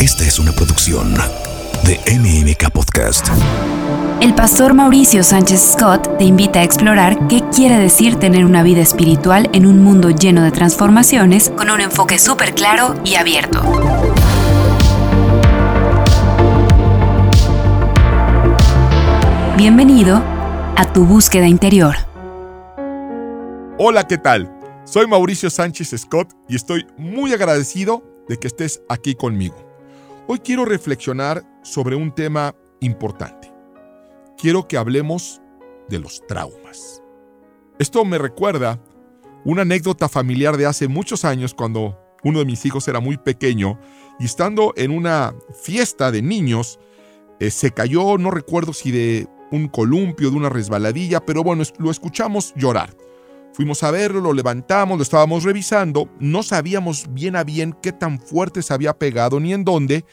Esta es una producción de MMK Podcast. El pastor Mauricio Sánchez Scott te invita a explorar qué quiere decir tener una vida espiritual en un mundo lleno de transformaciones con un enfoque súper claro y abierto. Bienvenido a tu búsqueda interior. Hola, ¿qué tal? Soy Mauricio Sánchez Scott y estoy muy agradecido de que estés aquí conmigo. Hoy quiero reflexionar sobre un tema importante. Quiero que hablemos de los traumas. Esto me recuerda una anécdota familiar de hace muchos años cuando uno de mis hijos era muy pequeño y estando en una fiesta de niños, eh, se cayó, no recuerdo si de un columpio, de una resbaladilla, pero bueno, lo escuchamos llorar. Fuimos a verlo, lo levantamos, lo estábamos revisando, no sabíamos bien a bien qué tan fuerte se había pegado ni en dónde,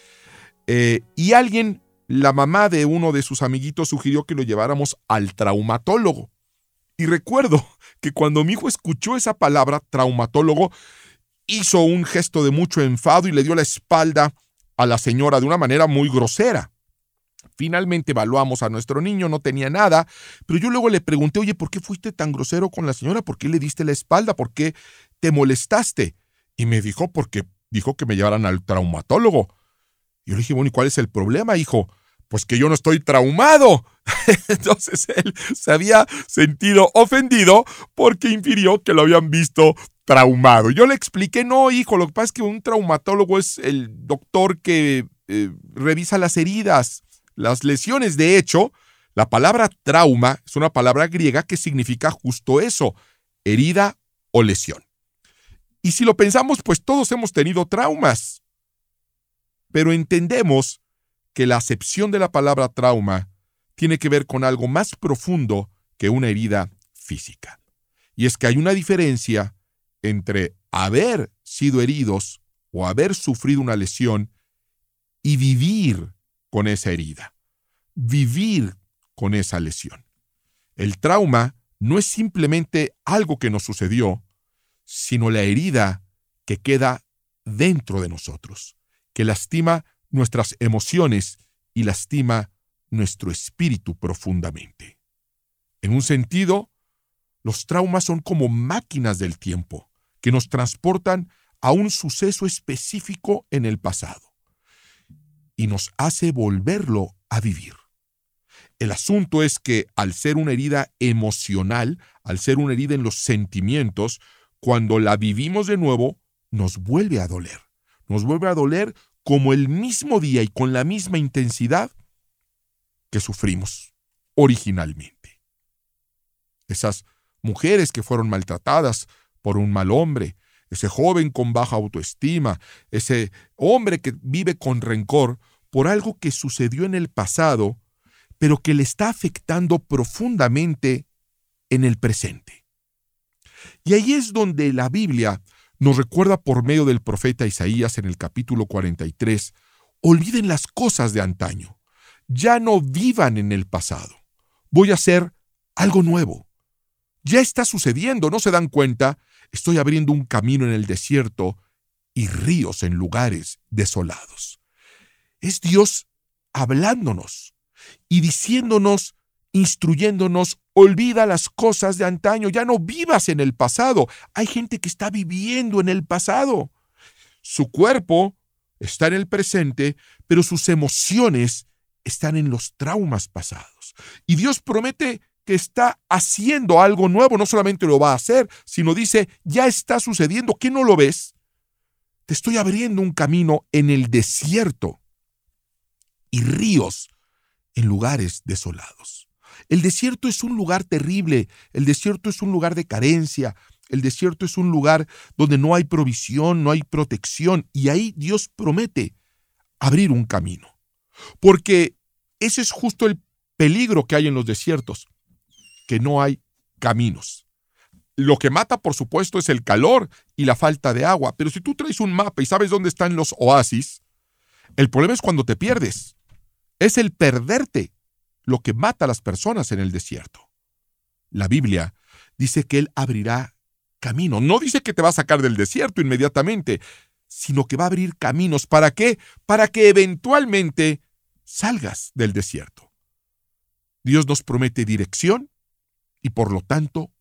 eh, y alguien, la mamá de uno de sus amiguitos, sugirió que lo lleváramos al traumatólogo. Y recuerdo que cuando mi hijo escuchó esa palabra, traumatólogo, hizo un gesto de mucho enfado y le dio la espalda a la señora de una manera muy grosera. Finalmente evaluamos a nuestro niño, no tenía nada, pero yo luego le pregunté, oye, ¿por qué fuiste tan grosero con la señora? ¿Por qué le diste la espalda? ¿Por qué te molestaste? Y me dijo, porque dijo que me llevaran al traumatólogo. Yo le dije, bueno, ¿y cuál es el problema, hijo? Pues que yo no estoy traumado. Entonces él se había sentido ofendido porque infirió que lo habían visto traumado. Yo le expliqué, no, hijo, lo que pasa es que un traumatólogo es el doctor que eh, revisa las heridas las lesiones, de hecho, la palabra trauma es una palabra griega que significa justo eso, herida o lesión. Y si lo pensamos, pues todos hemos tenido traumas. Pero entendemos que la acepción de la palabra trauma tiene que ver con algo más profundo que una herida física. Y es que hay una diferencia entre haber sido heridos o haber sufrido una lesión y vivir con esa herida, vivir con esa lesión. El trauma no es simplemente algo que nos sucedió, sino la herida que queda dentro de nosotros, que lastima nuestras emociones y lastima nuestro espíritu profundamente. En un sentido, los traumas son como máquinas del tiempo que nos transportan a un suceso específico en el pasado y nos hace volverlo a vivir. El asunto es que al ser una herida emocional, al ser una herida en los sentimientos, cuando la vivimos de nuevo, nos vuelve a doler. Nos vuelve a doler como el mismo día y con la misma intensidad que sufrimos originalmente. Esas mujeres que fueron maltratadas por un mal hombre, ese joven con baja autoestima, ese hombre que vive con rencor por algo que sucedió en el pasado, pero que le está afectando profundamente en el presente. Y ahí es donde la Biblia nos recuerda por medio del profeta Isaías en el capítulo 43, olviden las cosas de antaño, ya no vivan en el pasado, voy a hacer algo nuevo. Ya está sucediendo, ¿no se dan cuenta? Estoy abriendo un camino en el desierto y ríos en lugares desolados. Es Dios hablándonos y diciéndonos, instruyéndonos, olvida las cosas de antaño, ya no vivas en el pasado. Hay gente que está viviendo en el pasado. Su cuerpo está en el presente, pero sus emociones están en los traumas pasados. Y Dios promete que está haciendo algo nuevo, no solamente lo va a hacer, sino dice, ya está sucediendo, ¿qué no lo ves? Te estoy abriendo un camino en el desierto y ríos en lugares desolados. El desierto es un lugar terrible, el desierto es un lugar de carencia, el desierto es un lugar donde no hay provisión, no hay protección, y ahí Dios promete abrir un camino. Porque ese es justo el peligro que hay en los desiertos que no hay caminos. Lo que mata, por supuesto, es el calor y la falta de agua, pero si tú traes un mapa y sabes dónde están los oasis, el problema es cuando te pierdes. Es el perderte lo que mata a las personas en el desierto. La Biblia dice que Él abrirá camino. No dice que te va a sacar del desierto inmediatamente, sino que va a abrir caminos. ¿Para qué? Para que eventualmente salgas del desierto. Dios nos promete dirección y por lo tanto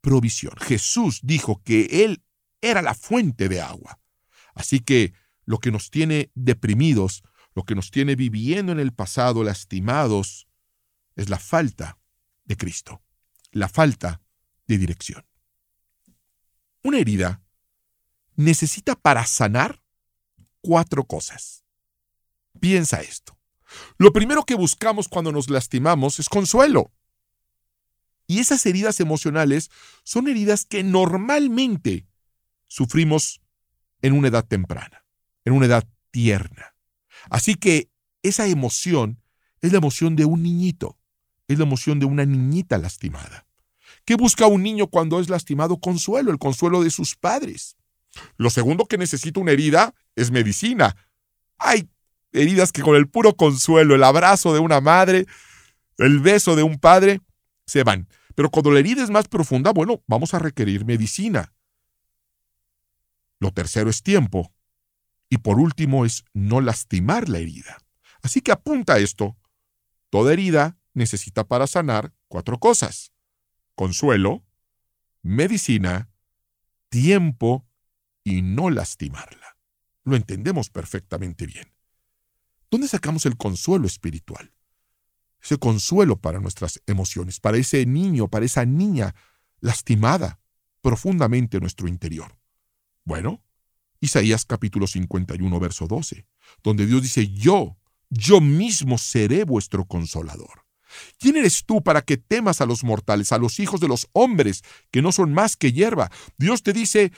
provisión. Jesús dijo que Él era la fuente de agua. Así que lo que nos tiene deprimidos, lo que nos tiene viviendo en el pasado, lastimados, es la falta de Cristo, la falta de dirección. Una herida necesita para sanar cuatro cosas. Piensa esto. Lo primero que buscamos cuando nos lastimamos es consuelo. Y esas heridas emocionales son heridas que normalmente sufrimos en una edad temprana, en una edad tierna. Así que esa emoción es la emoción de un niñito, es la emoción de una niñita lastimada. ¿Qué busca un niño cuando es lastimado? Consuelo, el consuelo de sus padres. Lo segundo que necesita una herida es medicina. Hay heridas que con el puro consuelo, el abrazo de una madre, el beso de un padre, se van. Pero cuando la herida es más profunda, bueno, vamos a requerir medicina. Lo tercero es tiempo. Y por último es no lastimar la herida. Así que apunta esto. Toda herida necesita para sanar cuatro cosas. Consuelo, medicina, tiempo y no lastimarla. Lo entendemos perfectamente bien. ¿Dónde sacamos el consuelo espiritual? Ese consuelo para nuestras emociones, para ese niño, para esa niña lastimada profundamente en nuestro interior. Bueno, Isaías capítulo 51, verso 12, donde Dios dice, yo, yo mismo seré vuestro consolador. ¿Quién eres tú para que temas a los mortales, a los hijos de los hombres, que no son más que hierba? Dios te dice,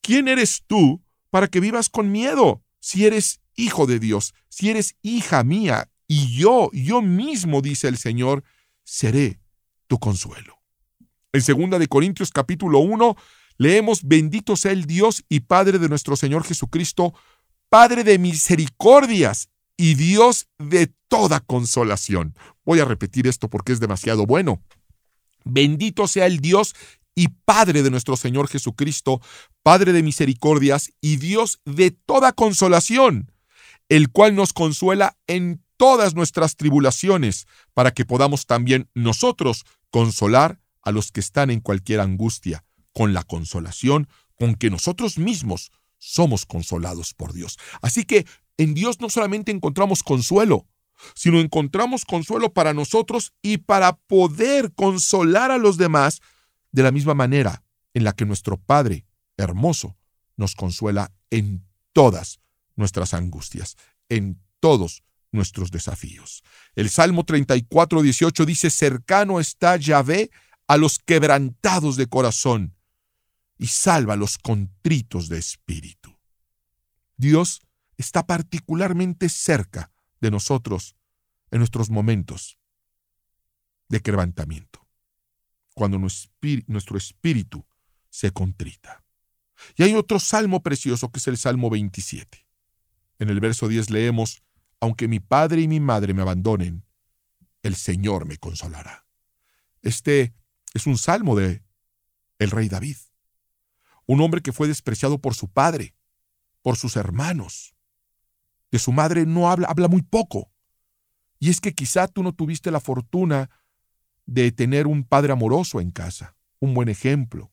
¿quién eres tú para que vivas con miedo? Si eres hijo de Dios, si eres hija mía, yo, yo mismo, dice el Señor, seré tu consuelo. En 2 de Corintios capítulo 1 leemos, bendito sea el Dios y Padre de nuestro Señor Jesucristo, Padre de misericordias y Dios de toda consolación. Voy a repetir esto porque es demasiado bueno. Bendito sea el Dios y Padre de nuestro Señor Jesucristo, Padre de misericordias y Dios de toda consolación, el cual nos consuela en todas nuestras tribulaciones, para que podamos también nosotros consolar a los que están en cualquier angustia, con la consolación con que nosotros mismos somos consolados por Dios. Así que en Dios no solamente encontramos consuelo, sino encontramos consuelo para nosotros y para poder consolar a los demás de la misma manera en la que nuestro Padre hermoso nos consuela en todas nuestras angustias, en todos nuestros desafíos. El Salmo 34, 18 dice, cercano está Yahvé a los quebrantados de corazón y salva a los contritos de espíritu. Dios está particularmente cerca de nosotros en nuestros momentos de quebrantamiento, cuando nuestro espíritu se contrita. Y hay otro salmo precioso que es el Salmo 27. En el verso 10 leemos, aunque mi padre y mi madre me abandonen, el Señor me consolará. Este es un salmo de el rey David, un hombre que fue despreciado por su padre, por sus hermanos. De su madre no habla, habla muy poco. Y es que quizá tú no tuviste la fortuna de tener un padre amoroso en casa, un buen ejemplo,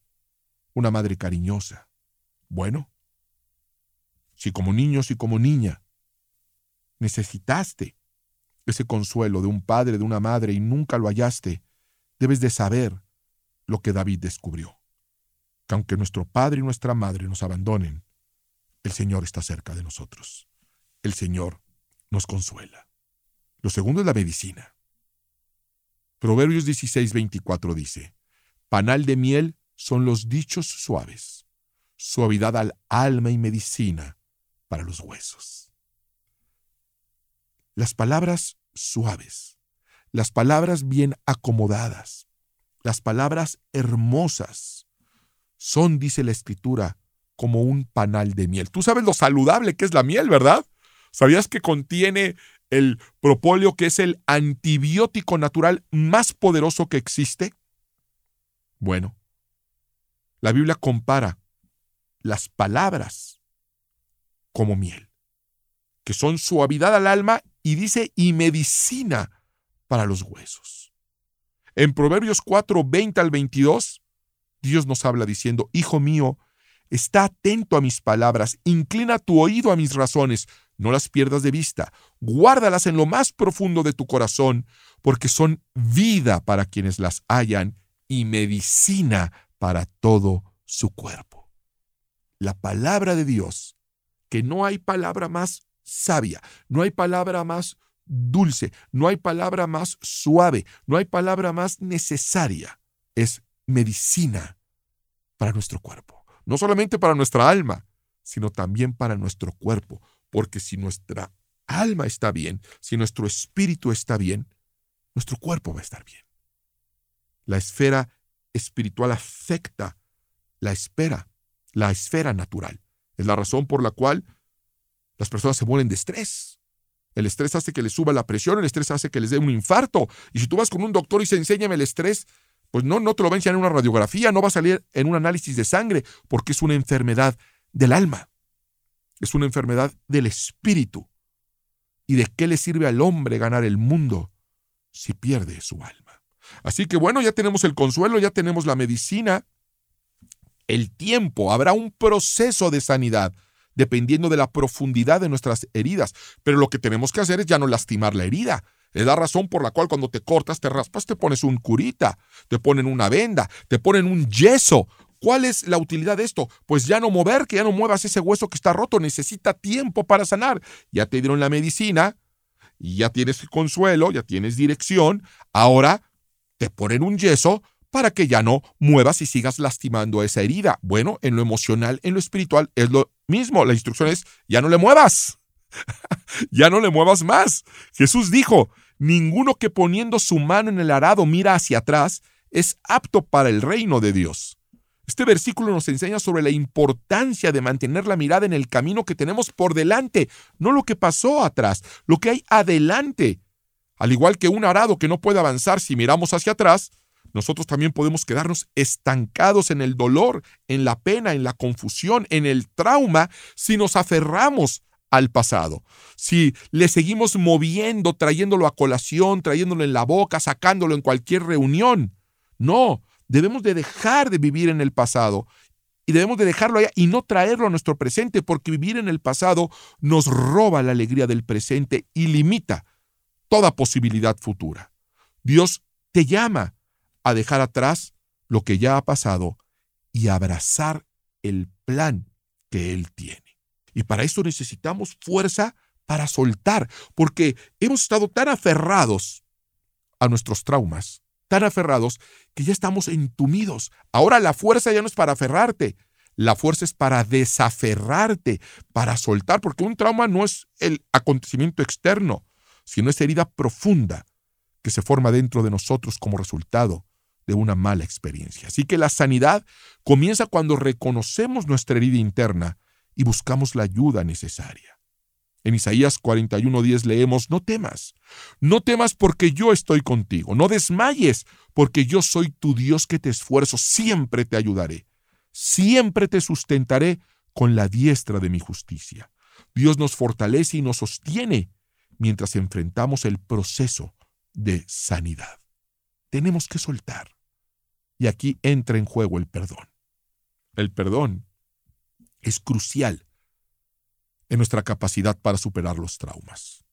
una madre cariñosa. Bueno, si como niño, si como niña necesitaste ese consuelo de un padre, de una madre, y nunca lo hallaste, debes de saber lo que David descubrió. Que aunque nuestro padre y nuestra madre nos abandonen, el Señor está cerca de nosotros. El Señor nos consuela. Lo segundo es la medicina. Proverbios 16, 24 dice, Panal de miel son los dichos suaves, suavidad al alma y medicina para los huesos las palabras suaves, las palabras bien acomodadas, las palabras hermosas, son, dice la escritura, como un panal de miel. Tú sabes lo saludable que es la miel, ¿verdad? ¿Sabías que contiene el propóleo, que es el antibiótico natural más poderoso que existe? Bueno, la Biblia compara las palabras como miel, que son suavidad al alma y dice y medicina para los huesos. En Proverbios 4, 20 al 22, Dios nos habla diciendo, Hijo mío, está atento a mis palabras, inclina tu oído a mis razones, no las pierdas de vista, guárdalas en lo más profundo de tu corazón, porque son vida para quienes las hallan y medicina para todo su cuerpo. La palabra de Dios, que no hay palabra más sabia, no hay palabra más dulce, no hay palabra más suave, no hay palabra más necesaria. Es medicina para nuestro cuerpo. No solamente para nuestra alma, sino también para nuestro cuerpo. Porque si nuestra alma está bien, si nuestro espíritu está bien, nuestro cuerpo va a estar bien. La esfera espiritual afecta la espera, la esfera natural. Es la razón por la cual las personas se mueren de estrés. El estrés hace que les suba la presión, el estrés hace que les dé un infarto. Y si tú vas con un doctor y se enséñame el estrés, pues no, no te lo va a enseñar en una radiografía, no va a salir en un análisis de sangre, porque es una enfermedad del alma. Es una enfermedad del espíritu. ¿Y de qué le sirve al hombre ganar el mundo si pierde su alma? Así que bueno, ya tenemos el consuelo, ya tenemos la medicina, el tiempo, habrá un proceso de sanidad dependiendo de la profundidad de nuestras heridas. Pero lo que tenemos que hacer es ya no lastimar la herida. Es la razón por la cual cuando te cortas, te raspas, te pones un curita, te ponen una venda, te ponen un yeso. ¿Cuál es la utilidad de esto? Pues ya no mover, que ya no muevas ese hueso que está roto, necesita tiempo para sanar. Ya te dieron la medicina, ya tienes consuelo, ya tienes dirección, ahora te ponen un yeso para que ya no muevas y sigas lastimando esa herida. Bueno, en lo emocional, en lo espiritual es lo mismo. La instrucción es, ya no le muevas. ya no le muevas más. Jesús dijo, ninguno que poniendo su mano en el arado mira hacia atrás es apto para el reino de Dios. Este versículo nos enseña sobre la importancia de mantener la mirada en el camino que tenemos por delante, no lo que pasó atrás, lo que hay adelante. Al igual que un arado que no puede avanzar si miramos hacia atrás, nosotros también podemos quedarnos estancados en el dolor, en la pena, en la confusión, en el trauma, si nos aferramos al pasado. Si le seguimos moviendo, trayéndolo a colación, trayéndolo en la boca, sacándolo en cualquier reunión. No, debemos de dejar de vivir en el pasado y debemos de dejarlo allá y no traerlo a nuestro presente porque vivir en el pasado nos roba la alegría del presente y limita toda posibilidad futura. Dios te llama a dejar atrás lo que ya ha pasado y abrazar el plan que Él tiene. Y para eso necesitamos fuerza para soltar, porque hemos estado tan aferrados a nuestros traumas, tan aferrados que ya estamos entumidos. Ahora la fuerza ya no es para aferrarte, la fuerza es para desaferrarte, para soltar, porque un trauma no es el acontecimiento externo, sino es herida profunda que se forma dentro de nosotros como resultado de una mala experiencia. Así que la sanidad comienza cuando reconocemos nuestra herida interna y buscamos la ayuda necesaria. En Isaías 41:10 leemos, no temas, no temas porque yo estoy contigo, no desmayes porque yo soy tu Dios que te esfuerzo, siempre te ayudaré, siempre te sustentaré con la diestra de mi justicia. Dios nos fortalece y nos sostiene mientras enfrentamos el proceso de sanidad. Tenemos que soltar. Y aquí entra en juego el perdón. El perdón es crucial en nuestra capacidad para superar los traumas.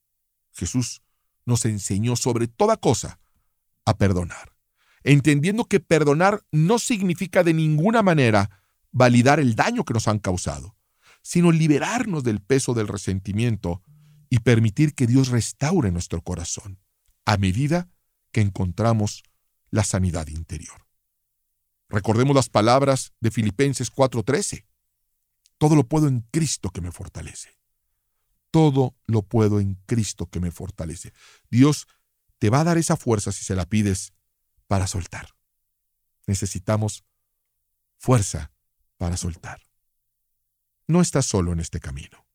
Jesús nos enseñó sobre toda cosa a perdonar, entendiendo que perdonar no significa de ninguna manera validar el daño que nos han causado, sino liberarnos del peso del resentimiento y permitir que Dios restaure nuestro corazón a medida que encontramos la sanidad interior. Recordemos las palabras de Filipenses 4:13. Todo lo puedo en Cristo que me fortalece. Todo lo puedo en Cristo que me fortalece. Dios te va a dar esa fuerza si se la pides para soltar. Necesitamos fuerza para soltar. No estás solo en este camino.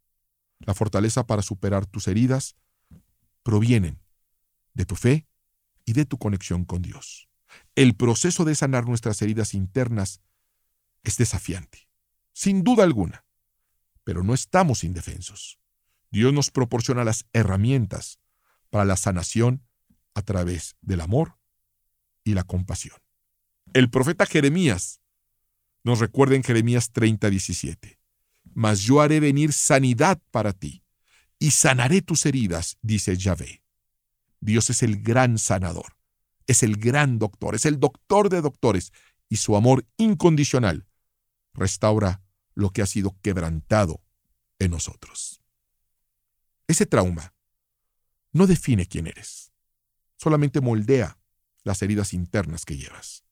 La fortaleza para superar tus heridas provienen de tu fe y de tu conexión con Dios. El proceso de sanar nuestras heridas internas es desafiante, sin duda alguna, pero no estamos indefensos. Dios nos proporciona las herramientas para la sanación a través del amor y la compasión. El profeta Jeremías nos recuerda en Jeremías 30, 17. Mas yo haré venir sanidad para ti y sanaré tus heridas, dice Yahvé. Dios es el gran sanador, es el gran doctor, es el doctor de doctores y su amor incondicional restaura lo que ha sido quebrantado en nosotros. Ese trauma no define quién eres, solamente moldea las heridas internas que llevas.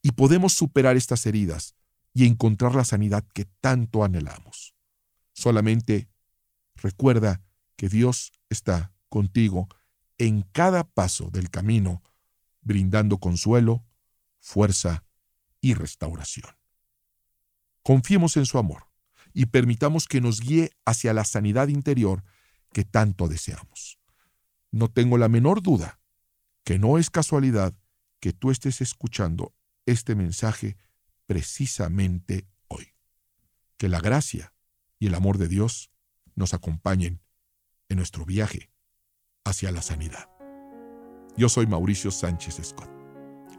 Y podemos superar estas heridas y encontrar la sanidad que tanto anhelamos. Solamente recuerda que Dios está contigo en cada paso del camino, brindando consuelo, fuerza y restauración. Confiemos en su amor y permitamos que nos guíe hacia la sanidad interior que tanto deseamos. No tengo la menor duda que no es casualidad que tú estés escuchando este mensaje precisamente hoy. Que la gracia y el amor de Dios nos acompañen en nuestro viaje hacia la sanidad. Yo soy Mauricio Sánchez Scott.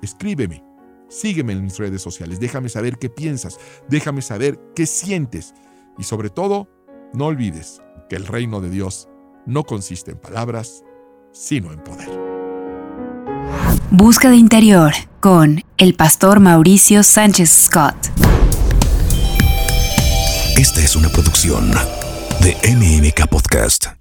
Escríbeme, sígueme en mis redes sociales, déjame saber qué piensas, déjame saber qué sientes y sobre todo, no olvides que el reino de Dios no consiste en palabras, sino en poder. Busca de interior con el pastor Mauricio Sánchez Scott. Esta es una producción de MMK Podcast.